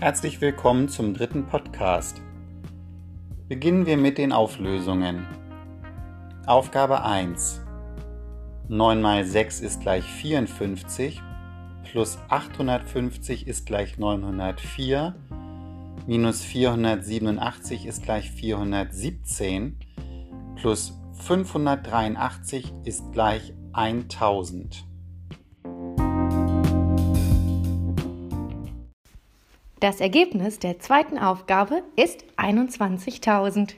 Herzlich willkommen zum dritten Podcast. Beginnen wir mit den Auflösungen. Aufgabe 1. 9 mal 6 ist gleich 54, plus 850 ist gleich 904, minus 487 ist gleich 417, plus 583 ist gleich 1000. Das Ergebnis der zweiten Aufgabe ist 21.000.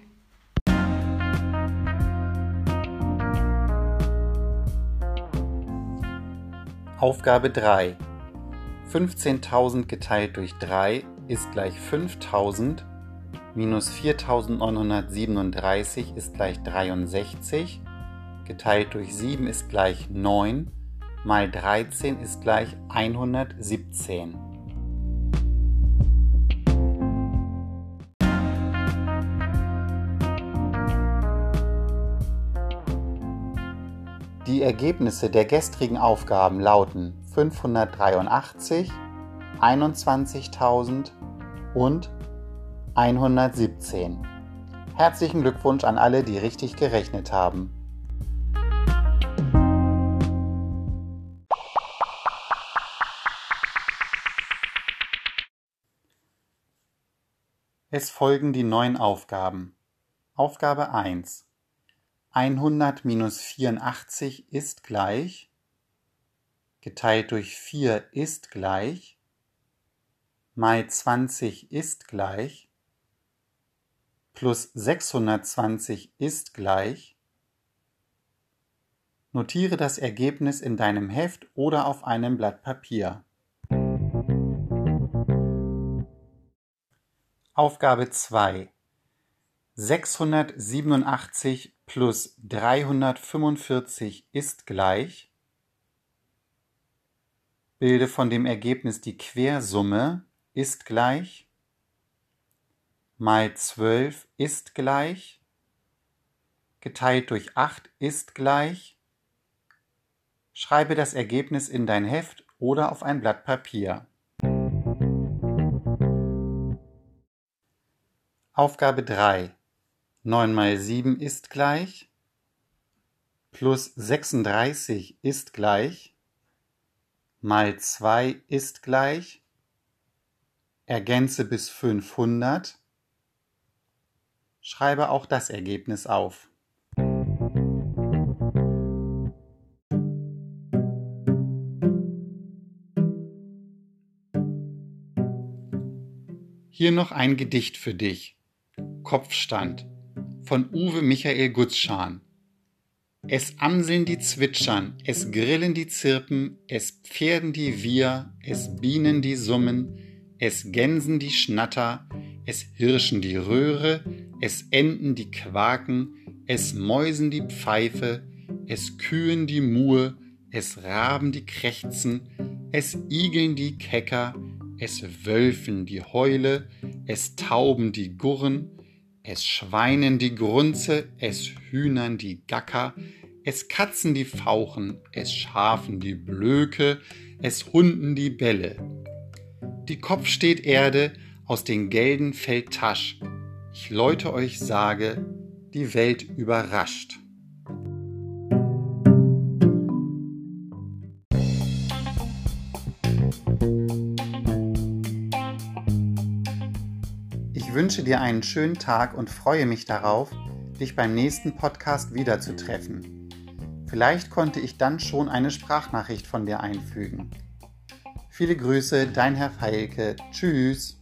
Aufgabe 3. 15.000 geteilt durch 3 ist gleich 5.000, minus 4.937 ist gleich 63, geteilt durch 7 ist gleich 9, mal 13 ist gleich 117. Die Ergebnisse der gestrigen Aufgaben lauten 583, 21.000 und 117. Herzlichen Glückwunsch an alle, die richtig gerechnet haben. Es folgen die neuen Aufgaben. Aufgabe 1. 100 minus 84 ist gleich, geteilt durch 4 ist gleich, mal 20 ist gleich, plus 620 ist gleich. Notiere das Ergebnis in deinem Heft oder auf einem Blatt Papier. Aufgabe 2 687 plus 345 ist gleich. Bilde von dem Ergebnis die Quersumme ist gleich. Mal 12 ist gleich. Geteilt durch 8 ist gleich. Schreibe das Ergebnis in dein Heft oder auf ein Blatt Papier. Aufgabe 3 9 mal 7 ist gleich, plus 36 ist gleich, mal 2 ist gleich, ergänze bis 500, schreibe auch das Ergebnis auf. Hier noch ein Gedicht für dich. Kopfstand von Uwe Michael Gutschan. Es amseln die Zwitschern, es grillen die Zirpen, es Pferden die Wir, es Bienen die Summen, es Gänsen die Schnatter, es Hirschen die Röhre, es Enten die Quaken, es Mäusen die Pfeife, es Kühen die Mue, es Raben die Krächzen, es Igeln die Kecker, es Wölfen die Heule, es Tauben die Gurren, es Schweinen die Grunze, es Hühnern die Gacker, es Katzen die Fauchen, es Schafen die Blöke, es Hunden die Bälle. Die Kopf steht Erde, aus den Gelden fällt Tasch. Ich läute euch sage, die Welt überrascht. Wünsche dir einen schönen Tag und freue mich darauf, dich beim nächsten Podcast wiederzutreffen. Vielleicht konnte ich dann schon eine Sprachnachricht von dir einfügen. Viele Grüße, dein Herr Feilke. Tschüss.